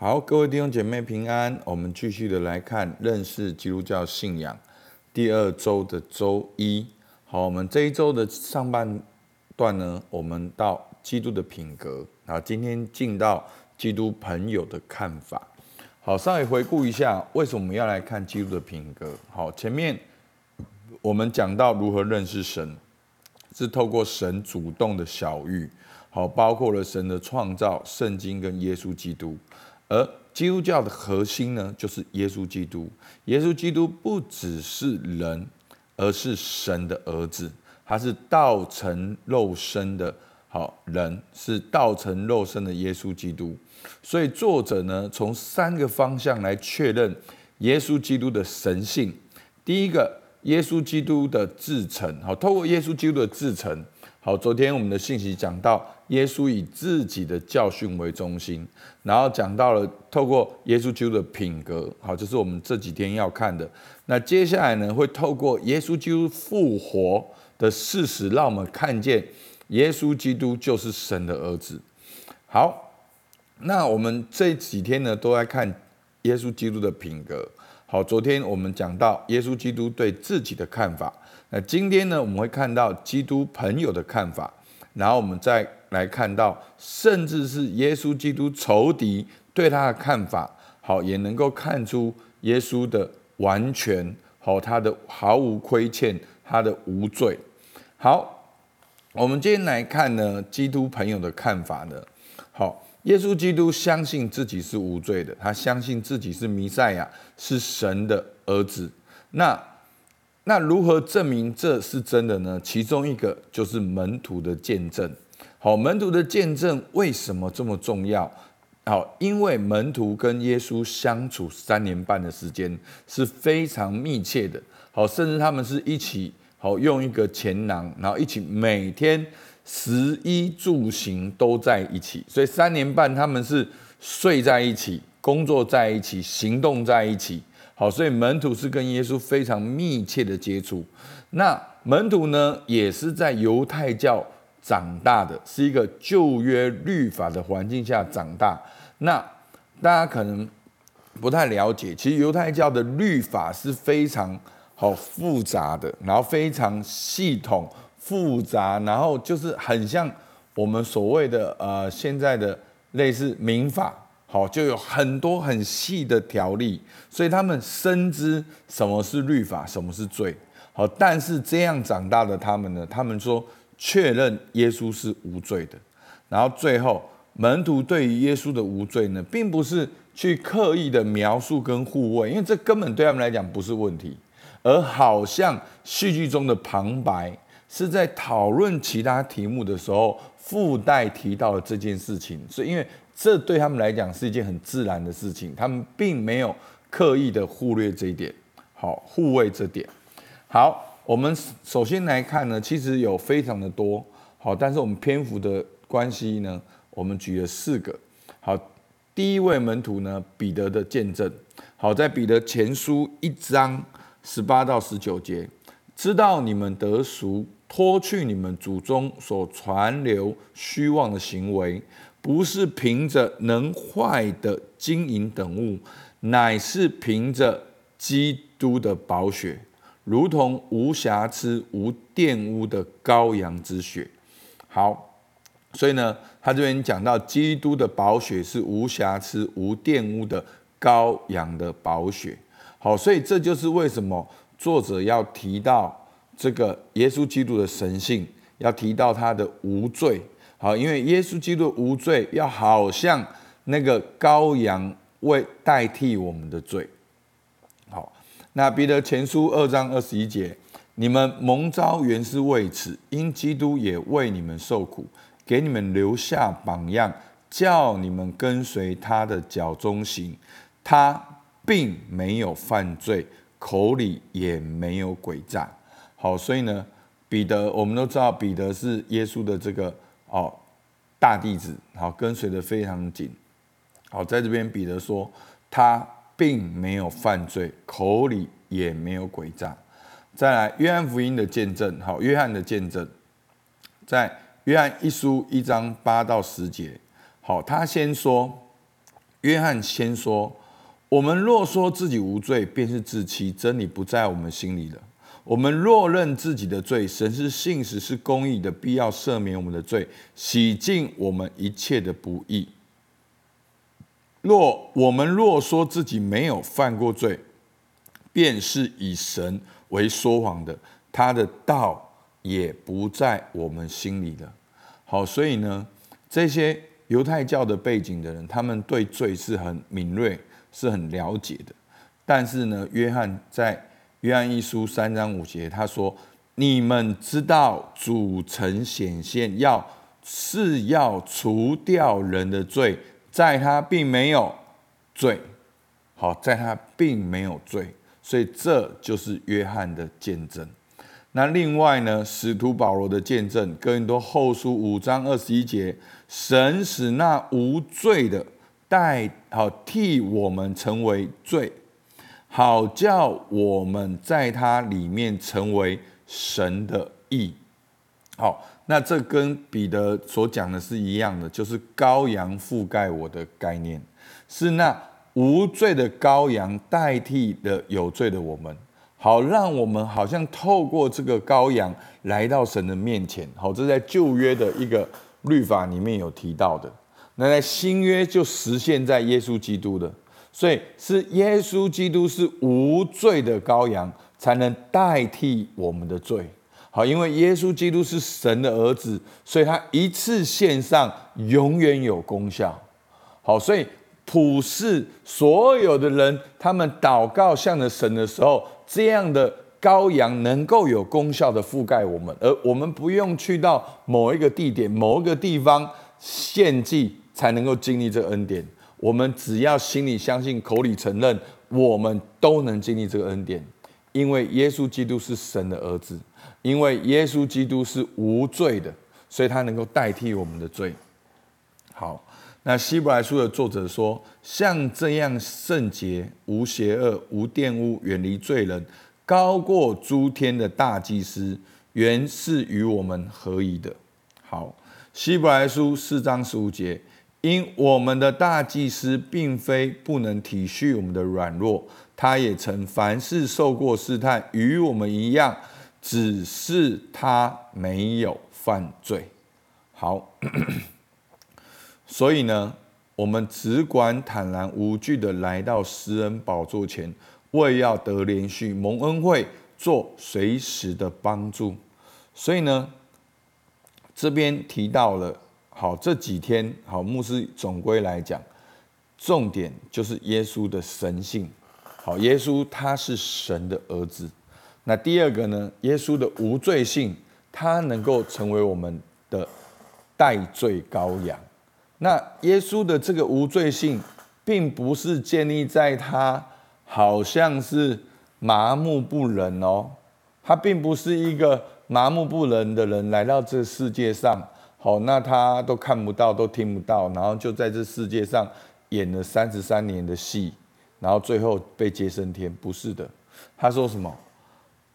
好，各位弟兄姐妹平安。我们继续的来看认识基督教信仰第二周的周一。好，我们这一周的上半段呢，我们到基督的品格。然后今天进到基督朋友的看法。好，稍微回顾一下，为什么我们要来看基督的品格？好，前面我们讲到如何认识神，是透过神主动的小玉。好，包括了神的创造、圣经跟耶稣基督。而基督教的核心呢，就是耶稣基督。耶稣基督不只是人，而是神的儿子，他是道成肉身的好人，是道成肉身的耶稣基督。所以作者呢，从三个方向来确认耶稣基督的神性。第一个，耶稣基督的至诚，好，透过耶稣基督的至诚。好，昨天我们的信息讲到，耶稣以自己的教训为中心，然后讲到了透过耶稣基督的品格，好，这是我们这几天要看的。那接下来呢，会透过耶稣基督复活的事实，让我们看见耶稣基督就是神的儿子。好，那我们这几天呢，都在看耶稣基督的品格。好，昨天我们讲到耶稣基督对自己的看法。那今天呢，我们会看到基督朋友的看法，然后我们再来看到，甚至是耶稣基督仇敌对他的看法，好，也能够看出耶稣的完全，好，他的毫无亏欠，他的无罪。好，我们今天来看呢，基督朋友的看法呢，好，耶稣基督相信自己是无罪的，他相信自己是弥赛亚，是神的儿子。那那如何证明这是真的呢？其中一个就是门徒的见证。好，门徒的见证为什么这么重要？好，因为门徒跟耶稣相处三年半的时间是非常密切的。好，甚至他们是一起好用一个钱囊，然后一起每天食衣住行都在一起。所以三年半他们是睡在一起，工作在一起，行动在一起。好，所以门徒是跟耶稣非常密切的接触。那门徒呢，也是在犹太教长大的，是一个旧约律法的环境下长大。那大家可能不太了解，其实犹太教的律法是非常好复杂的，然后非常系统复杂，然后就是很像我们所谓的呃现在的类似民法。好，就有很多很细的条例，所以他们深知什么是律法，什么是罪。好，但是这样长大的他们呢？他们说确认耶稣是无罪的。然后最后门徒对于耶稣的无罪呢，并不是去刻意的描述跟护卫，因为这根本对他们来讲不是问题，而好像戏剧中的旁白是在讨论其他题目的时候附带提到了这件事情。所以因为。这对他们来讲是一件很自然的事情，他们并没有刻意的忽略这一点，好，护卫这点。好，我们首先来看呢，其实有非常的多，好，但是我们篇幅的关系呢，我们举了四个。好，第一位门徒呢，彼得的见证。好，在彼得前书一章十八到十九节，知道你们得赎，脱去你们祖宗所传流虚妄的行为。不是凭着能坏的金银等物，乃是凭着基督的宝血，如同无瑕疵、无玷污的羔羊之血。好，所以呢，他这边讲到基督的宝血是无瑕疵、无玷污的羔羊的宝血。好，所以这就是为什么作者要提到这个耶稣基督的神性，要提到他的无罪。好，因为耶稣基督无罪，要好像那个羔羊为代替我们的罪。那彼得前书二章二十一节，你们蒙召原是为此，因基督也为你们受苦，给你们留下榜样，叫你们跟随他的脚踪行。他并没有犯罪，口里也没有诡诈。好，所以呢，彼得我们都知道，彼得是耶稣的这个。哦，大弟子，好，跟随得非常紧。好，在这边彼得说，他并没有犯罪，口里也没有诡诈。再来，约翰福音的见证，好，约翰的见证，在约翰一书一章八到十节，好，他先说，约翰先说：“我们若说自己无罪，便是自欺，真理不在我们心里了。我们若认自己的罪，神是信实是公义的，必要赦免我们的罪，洗净我们一切的不义。若我们若说自己没有犯过罪，便是以神为说谎的，他的道也不在我们心里了。”好，所以呢，这些犹太教的背景的人，他们对罪是很敏锐，是很了解的。但是呢，约翰在约翰一书三章五节，他说：“你们知道主曾显现，要是要除掉人的罪，在他并没有罪。好，在他并没有罪，所以这就是约翰的见证。”那另外呢，使徒保罗的见证，哥林多后书五章二十一节，神使那无罪的代好替我们成为罪，好叫我们在他里面成为神的义。好，那这跟彼得所讲的是一样的，就是羔羊覆盖我的概念，是那无罪的羔羊代替了有罪的我们。好，让我们好像透过这个羔羊来到神的面前。好，这在旧约的一个律法里面有提到的。那在新约就实现在耶稣基督的，所以是耶稣基督是无罪的羔羊，才能代替我们的罪。好，因为耶稣基督是神的儿子，所以他一次献上永远有功效。好，所以普世所有的人，他们祷告向着神的时候。这样的羔羊能够有功效的覆盖我们，而我们不用去到某一个地点、某一个地方献祭才能够经历这恩典。我们只要心里相信、口里承认，我们都能经历这个恩典。因为耶稣基督是神的儿子，因为耶稣基督是无罪的，所以他能够代替我们的罪。好。那希伯来书的作者说：“像这样圣洁、无邪恶、无玷污、远离罪人、高过诸天的大祭司，原是与我们合一的。”好，希伯来书四章十五节：“因我们的大祭司并非不能体恤我们的软弱，他也曾凡事受过试探，与我们一样，只是他没有犯罪。”好。所以呢，我们只管坦然无惧的来到施恩宝座前，为要得连续、蒙恩惠、做随时的帮助。所以呢，这边提到了，好，这几天好，牧师总归来讲，重点就是耶稣的神性。好，耶稣他是神的儿子。那第二个呢，耶稣的无罪性，他能够成为我们的代罪羔羊。那耶稣的这个无罪性，并不是建立在他好像是麻木不仁哦，他并不是一个麻木不仁的人来到这世界上，好，那他都看不到，都听不到，然后就在这世界上演了三十三年的戏，然后最后被接升天，不是的。他说什么？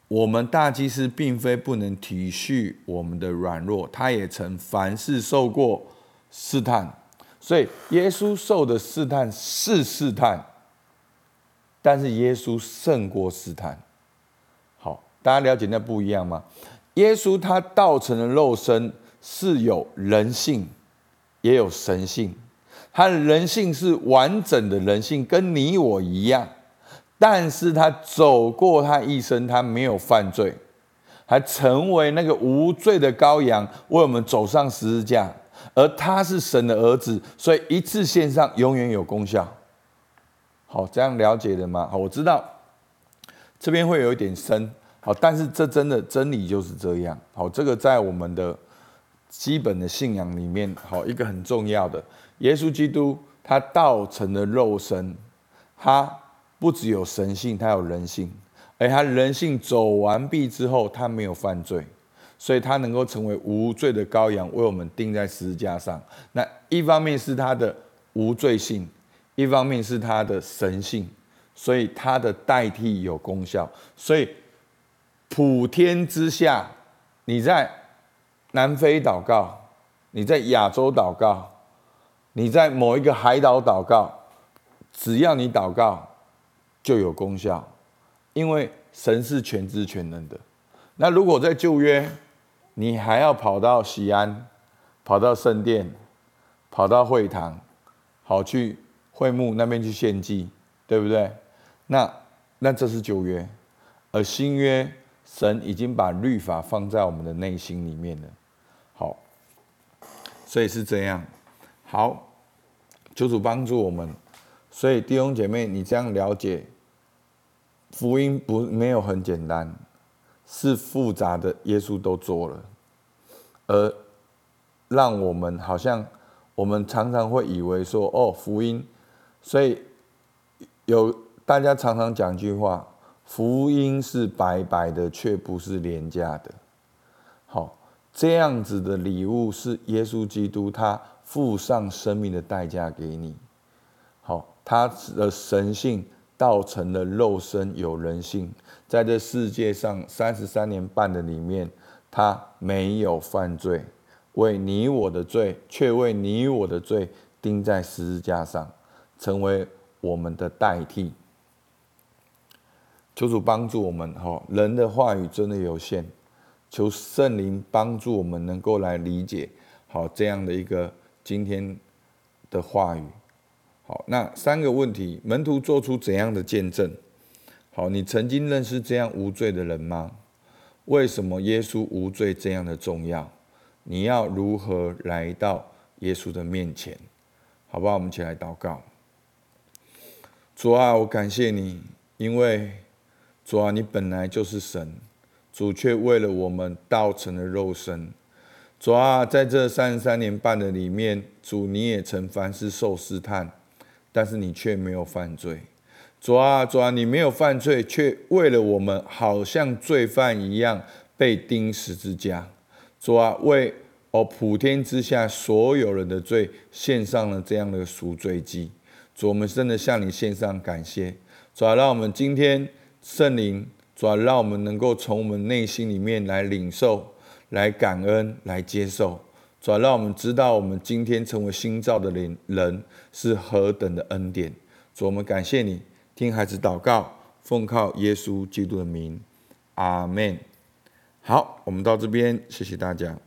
我们大祭司并非不能体恤我们的软弱，他也曾凡事受过。试探，所以耶稣受的试探是试探，但是耶稣胜过试探。好，大家了解那不一样吗？耶稣他道成的肉身是有人性，也有神性，他的人性是完整的人性，跟你我一样，但是他走过他一生，他没有犯罪，还成为那个无罪的羔羊，为我们走上十字架。而他是神的儿子，所以一次献上永远有功效。好，这样了解的吗？好，我知道这边会有一点深，好，但是这真的真理就是这样。好，这个在我们的基本的信仰里面，好，一个很重要的，耶稣基督他道成的肉身，他不只有神性，他有人性，而他人性走完毕之后，他没有犯罪。所以他能够成为无罪的羔羊，为我们钉在十字架上。那一方面是他的无罪性，一方面是他的神性，所以他的代替有功效。所以普天之下，你在南非祷告，你在亚洲祷告，你在某一个海岛祷告，只要你祷告，就有功效，因为神是全知全能的。那如果在旧约，你还要跑到西安，跑到圣殿，跑到会堂，好去会幕那边去献祭，对不对？那那这是旧约，而新约，神已经把律法放在我们的内心里面了。好，所以是这样。好，求主帮助我们。所以弟兄姐妹，你这样了解，福音不没有很简单。是复杂的，耶稣都做了，而让我们好像我们常常会以为说哦，福音，所以有大家常常讲一句话，福音是白白的，却不是廉价的。好，这样子的礼物是耶稣基督他付上生命的代价给你，他的神性。造成了肉身有人性，在这世界上三十三年半的里面，他没有犯罪，为你我的罪，却为你我的罪钉在十字架上，成为我们的代替。求主帮助我们，哈，人的话语真的有限，求圣灵帮助我们能够来理解，好这样的一个今天的话语。好，那三个问题，门徒做出怎样的见证？好，你曾经认识这样无罪的人吗？为什么耶稣无罪这样的重要？你要如何来到耶稣的面前？好不好？我们一起来祷告。主啊，我感谢你，因为主啊，你本来就是神，主却为了我们道成了肉身。主啊，在这三十三年半的里面，主你也曾凡事受试探。但是你却没有犯罪，主啊，主啊，你没有犯罪，却为了我们，好像罪犯一样被钉十字架。主啊，为哦普天之下所有人的罪献上了这样的赎罪祭。主，我们真的向你献上感谢。主啊，让我们今天圣灵，主啊，让我们能够从我们内心里面来领受、来感恩、来接受。主让我们知道，我们今天成为新造的人人是何等的恩典。主，我们感谢你，听孩子祷告，奉靠耶稣基督的名，阿门。好，我们到这边，谢谢大家。